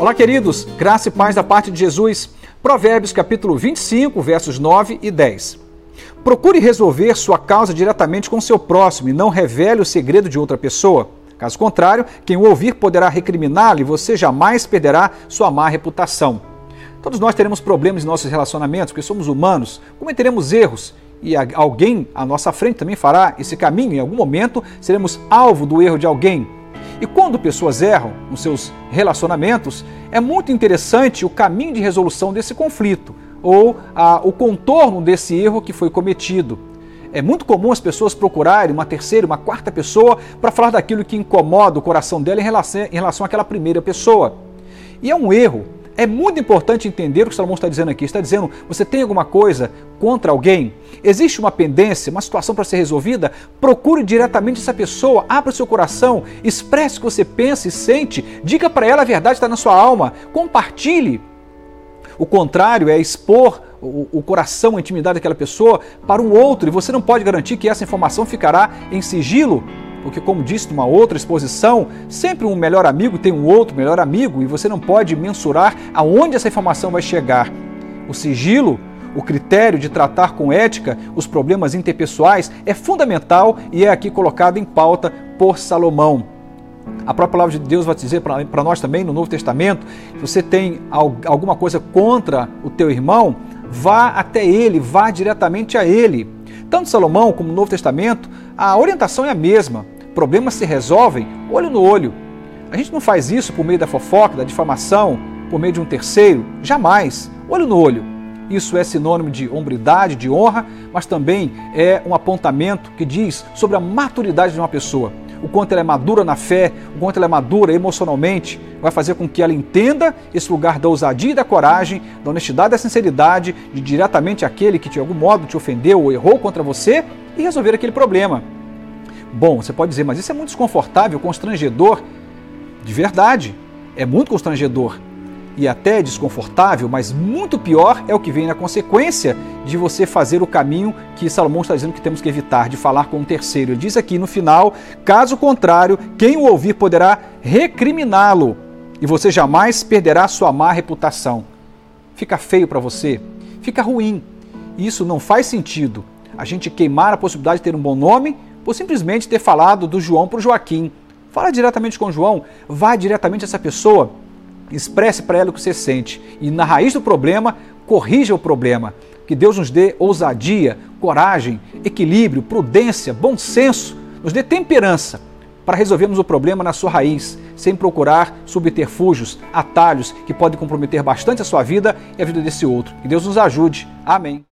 Olá, queridos, graça e paz da parte de Jesus. Provérbios capítulo 25, versos 9 e 10. Procure resolver sua causa diretamente com seu próximo e não revele o segredo de outra pessoa. Caso contrário, quem o ouvir poderá recriminá-lo e você jamais perderá sua má reputação. Todos nós teremos problemas em nossos relacionamentos, porque somos humanos, cometeremos erros e alguém à nossa frente também fará esse caminho. Em algum momento seremos alvo do erro de alguém. E quando pessoas erram nos seus relacionamentos, é muito interessante o caminho de resolução desse conflito ou a, o contorno desse erro que foi cometido. É muito comum as pessoas procurarem uma terceira, uma quarta pessoa para falar daquilo que incomoda o coração dela em relação, em relação àquela primeira pessoa. E é um erro é muito importante entender o que Salomão está dizendo aqui. Está dizendo, você tem alguma coisa contra alguém? Existe uma pendência, uma situação para ser resolvida? Procure diretamente essa pessoa, abra o seu coração, expresse o que você pensa e sente, diga para ela a verdade que está na sua alma, compartilhe. O contrário é expor o, coração, a intimidade daquela pessoa para um outro, e você não pode garantir que essa informação ficará em sigilo porque, como disse numa outra exposição, sempre um melhor amigo tem um outro melhor amigo e você não pode mensurar aonde essa informação vai chegar. O sigilo, o critério de tratar com ética os problemas interpessoais é fundamental e é aqui colocado em pauta por Salomão. A própria palavra de Deus vai dizer para nós também no Novo Testamento: se você tem alguma coisa contra o teu irmão, vá até ele, vá diretamente a ele. Tanto Salomão como no Novo Testamento, a orientação é a mesma. Problemas se resolvem olho no olho. A gente não faz isso por meio da fofoca, da difamação, por meio de um terceiro, jamais. Olho no olho. Isso é sinônimo de hombridade, de honra, mas também é um apontamento que diz sobre a maturidade de uma pessoa. O quanto ela é madura na fé, o quanto ela é madura emocionalmente, vai fazer com que ela entenda esse lugar da ousadia e da coragem, da honestidade e da sinceridade, de diretamente aquele que de algum modo te ofendeu ou errou contra você e resolver aquele problema. Bom, você pode dizer, mas isso é muito desconfortável, constrangedor. De verdade, é muito constrangedor e até desconfortável, mas muito pior é o que vem na consequência de você fazer o caminho que Salomão está dizendo que temos que evitar, de falar com um terceiro. Ele diz aqui no final: caso contrário, quem o ouvir poderá recriminá-lo e você jamais perderá sua má reputação. Fica feio para você, fica ruim. Isso não faz sentido. A gente queimar a possibilidade de ter um bom nome por simplesmente ter falado do João para o Joaquim. Fala diretamente com o João, vá diretamente a essa pessoa, expresse para ela o que você sente e na raiz do problema, corrija o problema. Que Deus nos dê ousadia, coragem, equilíbrio, prudência, bom senso, nos dê temperança para resolvermos o problema na sua raiz, sem procurar subterfúgios, atalhos que podem comprometer bastante a sua vida e a vida desse outro. Que Deus nos ajude. Amém.